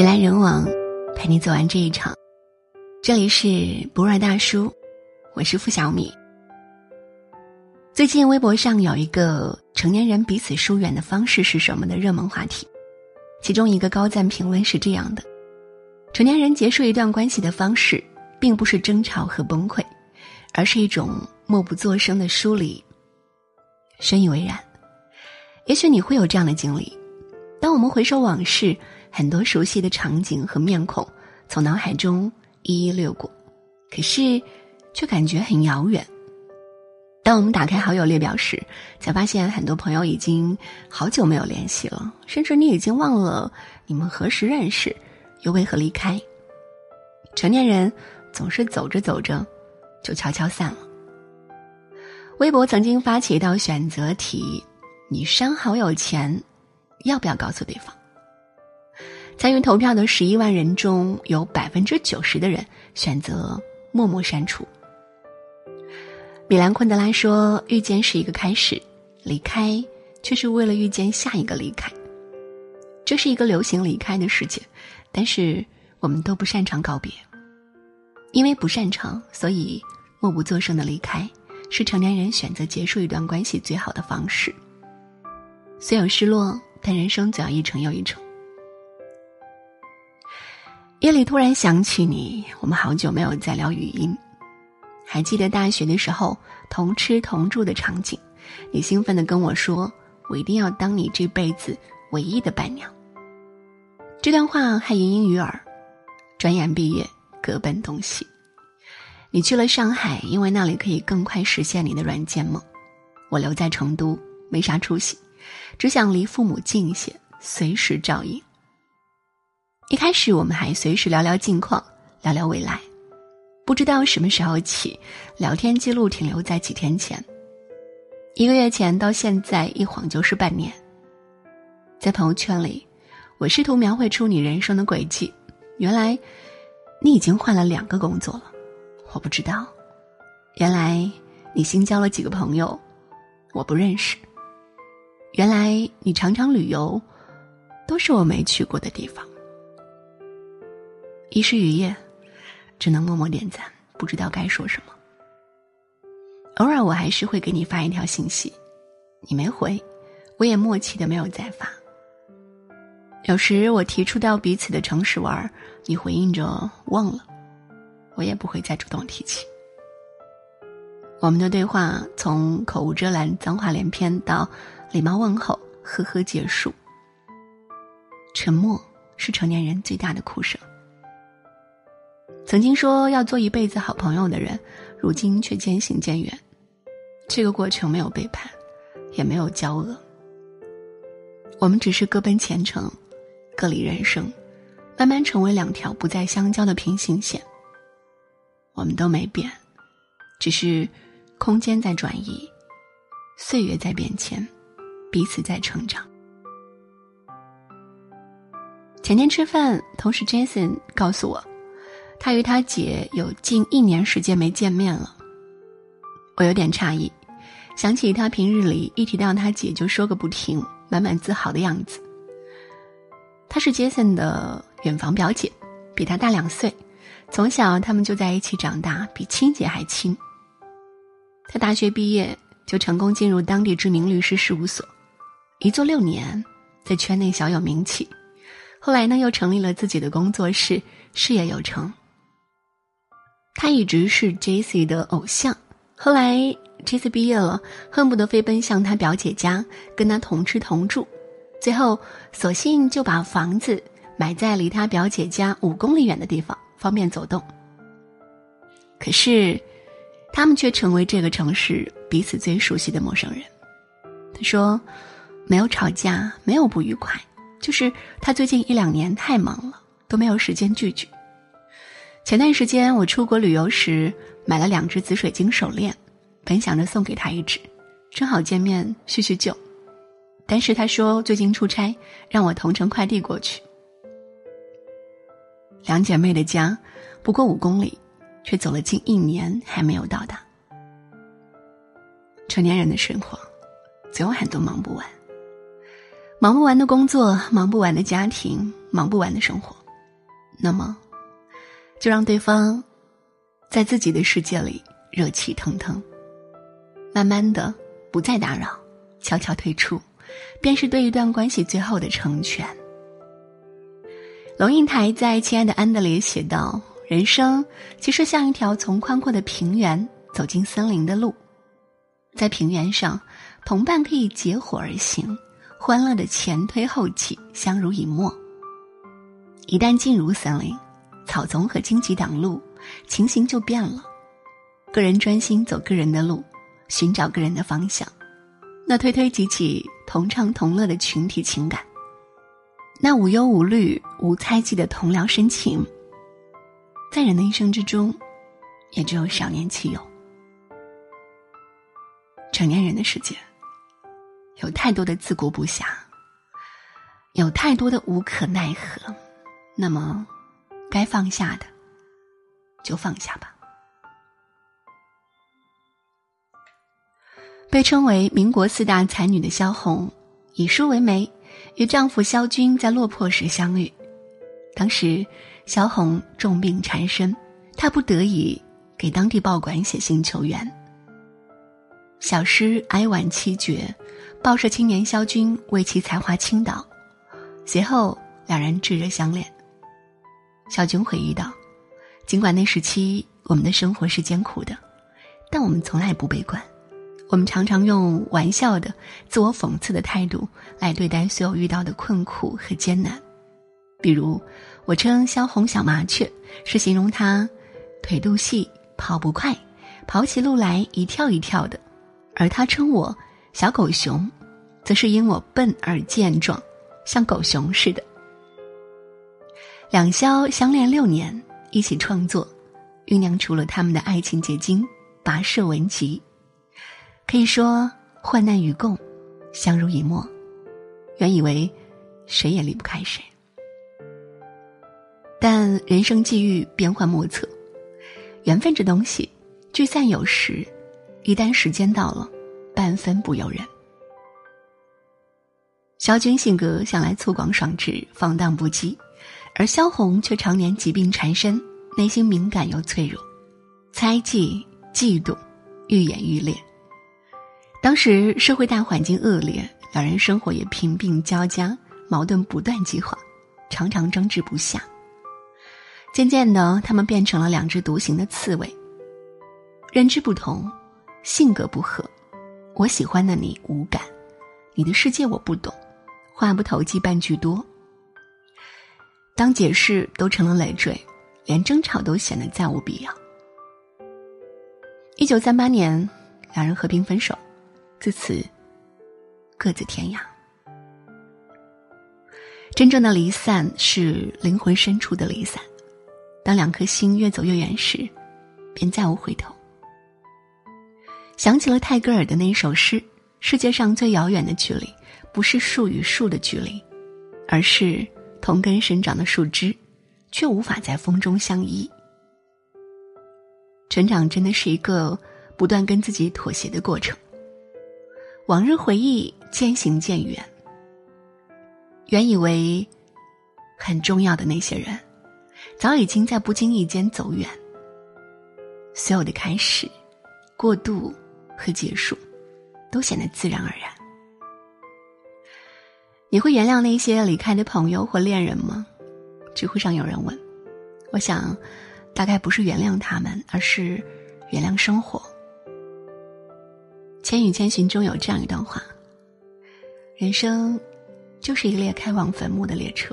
人来人往，陪你走完这一场。这里是博尔大叔，我是付小米。最近微博上有一个成年人彼此疏远的方式是什么的热门话题，其中一个高赞评论是这样的：成年人结束一段关系的方式，并不是争吵和崩溃，而是一种默不作声的疏离。深以为然。也许你会有这样的经历：当我们回首往事，很多熟悉的场景和面孔从脑海中一一掠过，可是却感觉很遥远。当我们打开好友列表时，才发现很多朋友已经好久没有联系了，甚至你已经忘了你们何时认识，又为何离开。成年人总是走着走着就悄悄散了。微博曾经发起一道选择题：你删好友前，要不要告诉对方？参与投票的十一万人中，有百分之九十的人选择默默删除。米兰昆德拉说：“遇见是一个开始，离开却是为了遇见下一个离开。”这是一个流行离开的世界，但是我们都不擅长告别，因为不擅长，所以默不作声的离开是成年人选择结束一段关系最好的方式。虽有失落，但人生总要一程又一程。夜里突然想起你，我们好久没有再聊语音。还记得大学的时候同吃同住的场景，你兴奋的跟我说：“我一定要当你这辈子唯一的伴娘。”这段话还盈盈于耳。转眼毕业，各奔东西。你去了上海，因为那里可以更快实现你的软件梦。我留在成都，没啥出息，只想离父母近一些，随时照应。一开始我们还随时聊聊近况，聊聊未来。不知道什么时候起，聊天记录停留在几天前，一个月前到现在一晃就是半年。在朋友圈里，我试图描绘出你人生的轨迹，原来你已经换了两个工作了，我不知道。原来你新交了几个朋友，我不认识。原来你常常旅游，都是我没去过的地方。一时雨夜。只能默默点赞，不知道该说什么。偶尔我还是会给你发一条信息，你没回，我也默契的没有再发。有时我提出到彼此的城市玩，你回应着忘了，我也不会再主动提起。我们的对话从口无遮拦、脏话连篇到礼貌问候、呵呵结束。沉默是成年人最大的哭声。曾经说要做一辈子好朋友的人，如今却渐行渐远。这个过程没有背叛，也没有交恶。我们只是各奔前程，各离人生，慢慢成为两条不再相交的平行线。我们都没变，只是空间在转移，岁月在变迁，彼此在成长。前天吃饭，同事 Jason 告诉我。他与他姐有近一年时间没见面了，我有点诧异，想起他平日里一提到他姐就说个不停，满满自豪的样子。她是杰森的远房表姐，比他大两岁，从小他们就在一起长大，比亲姐还亲。他大学毕业就成功进入当地知名律师事务所，一做六年，在圈内小有名气。后来呢，又成立了自己的工作室，事业有成。他一直是 Jesse 的偶像，后来 Jesse 毕业了，恨不得飞奔向他表姐家，跟他同吃同住，最后索性就把房子买在离他表姐家五公里远的地方，方便走动。可是，他们却成为这个城市彼此最熟悉的陌生人。他说，没有吵架，没有不愉快，就是他最近一两年太忙了，都没有时间聚聚。前段时间我出国旅游时，买了两只紫水晶手链，本想着送给他一只，正好见面叙叙旧。但是他说最近出差，让我同城快递过去。两姐妹的家不过五公里，却走了近一年还没有到达。成年人的生活，总有很多忙不完，忙不完的工作，忙不完的家庭，忙不完的生活。那么，就让对方在自己的世界里热气腾腾，慢慢的不再打扰，悄悄退出，便是对一段关系最后的成全。龙应台在《亲爱的安德烈》写道：“人生其实像一条从宽阔的平原走进森林的路，在平原上，同伴可以结伙而行，欢乐的前推后继，相濡以沫。一旦进入森林，草丛和荆棘挡路，情形就变了。个人专心走个人的路，寻找个人的方向，那推推挤挤、同唱同乐的群体情感。”那无忧无虑、无猜忌的同僚深情，在人的一生之中，也只有少年期有。成年人的世界，有太多的自顾不暇，有太多的无可奈何。那么，该放下的，就放下吧。被称为民国四大才女的萧红，以书为媒。与丈夫萧军在落魄时相遇，当时萧红重病缠身，她不得已给当地报馆写信求援。小诗哀婉凄绝，报社青年萧军为其才华倾倒，随后两人炙热相恋。小军回忆道：“尽管那时期我们的生活是艰苦的，但我们从来不悲观。”我们常常用玩笑的、自我讽刺的态度来对待所有遇到的困苦和艰难。比如，我称萧红小麻雀，是形容她腿肚细、跑不快，跑起路来一跳一跳的；而他称我小狗熊，则是因我笨而健壮，像狗熊似的。两萧相恋六年，一起创作，酝酿出了他们的爱情结晶——跋涉文集。可以说，患难与共，相濡以沫。原以为谁也离不开谁，但人生际遇变幻莫测，缘分这东西聚散有时，一旦时间到了，半分不由人。萧军性格向来粗犷爽直、放荡不羁，而萧红却常年疾病缠身，内心敏感又脆弱，猜忌、嫉妒愈演愈烈。当时社会大环境恶劣，两人生活也贫病交加，矛盾不断激化，常常争执不下。渐渐的，他们变成了两只独行的刺猬。认知不同，性格不合，我喜欢的你无感，你的世界我不懂，话不投机半句多。当解释都成了累赘，连争吵都显得再无必要。一九三八年，两人和平分手。自此，各自天涯。真正的离散是灵魂深处的离散。当两颗心越走越远时，便再无回头。想起了泰戈尔的那首诗：“世界上最遥远的距离，不是树与树的距离，而是同根生长的树枝，却无法在风中相依。”成长真的是一个不断跟自己妥协的过程。往日回忆渐行渐远，原以为很重要的那些人，早已经在不经意间走远。所有的开始、过渡和结束，都显得自然而然。你会原谅那些离开的朋友或恋人吗？知乎上有人问，我想，大概不是原谅他们，而是原谅生活。《千与千寻》中有这样一段话：人生就是一列开往坟墓的列车，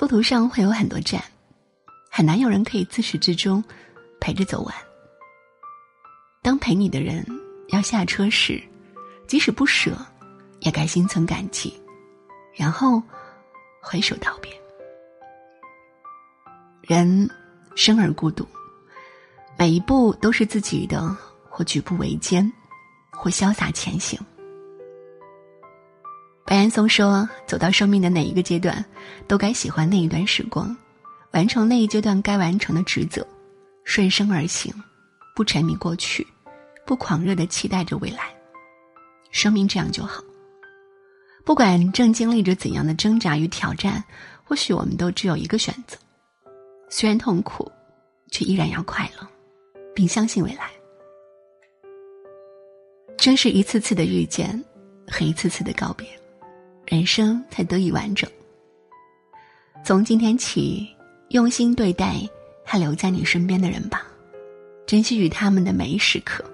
路途上会有很多站，很难有人可以自始至终陪着走完。当陪你的人要下车时，即使不舍，也该心存感激，然后挥手道别。人生而孤独，每一步都是自己的，或举步维艰。或潇洒前行。白岩松说：“走到生命的哪一个阶段，都该喜欢那一段时光，完成那一阶段该完成的职责，顺生而行，不沉迷过去，不狂热的期待着未来。生命这样就好。不管正经历着怎样的挣扎与挑战，或许我们都只有一个选择：虽然痛苦，却依然要快乐，并相信未来。真是一次次的遇见和一次次的告别，人生才得以完整。从今天起，用心对待还留在你身边的人吧，珍惜与他们的每一时刻，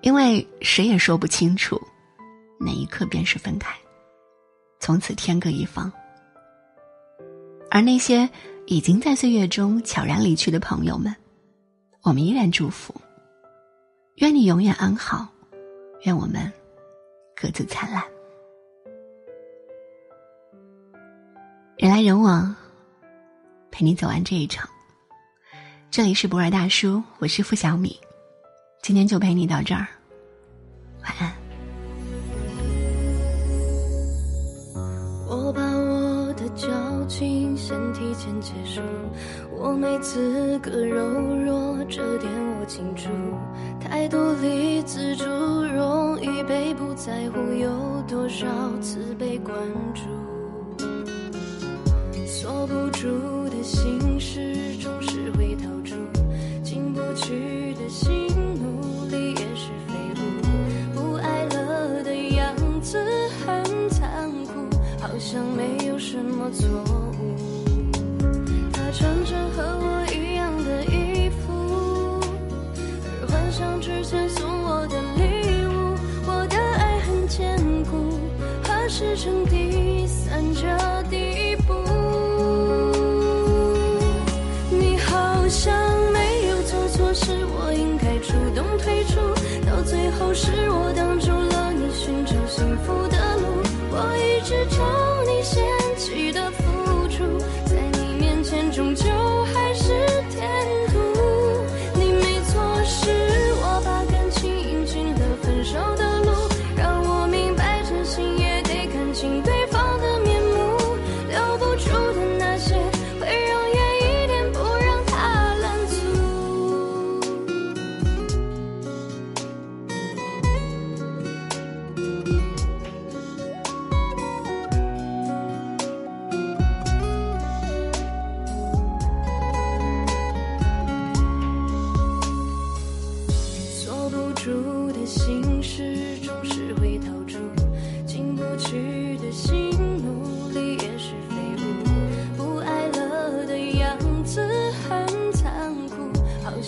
因为谁也说不清楚哪一刻便是分开，从此天各一方。而那些已经在岁月中悄然离去的朋友们，我们依然祝福，愿你永远安好。愿我们各自灿烂，人来人往，陪你走完这一场。这里是博尔大叔，我是付小米，今天就陪你到这儿，晚安。先提前结束，我没资格柔弱，这点我清楚。太独立自主，容易被不在乎，有多少次被关注？锁不住的心事，总是会逃出；进不去的心，努力也是废物。不爱了的样子很残酷，好像没有什么错误。穿着和我一样的衣服。而幻想之前送我的礼物，我的爱很坚固，何时成第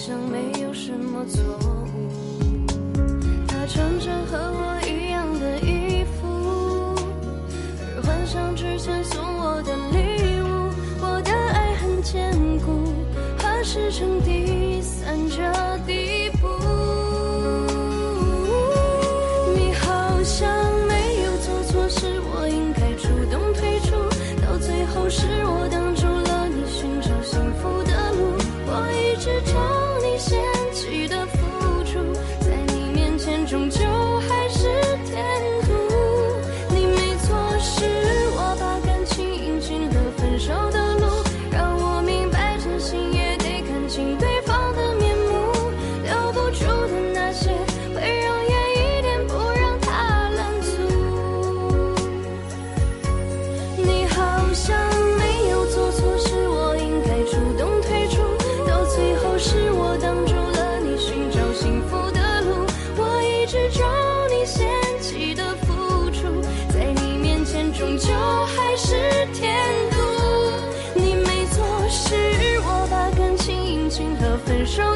像没有什么错误。他常常和我手的路。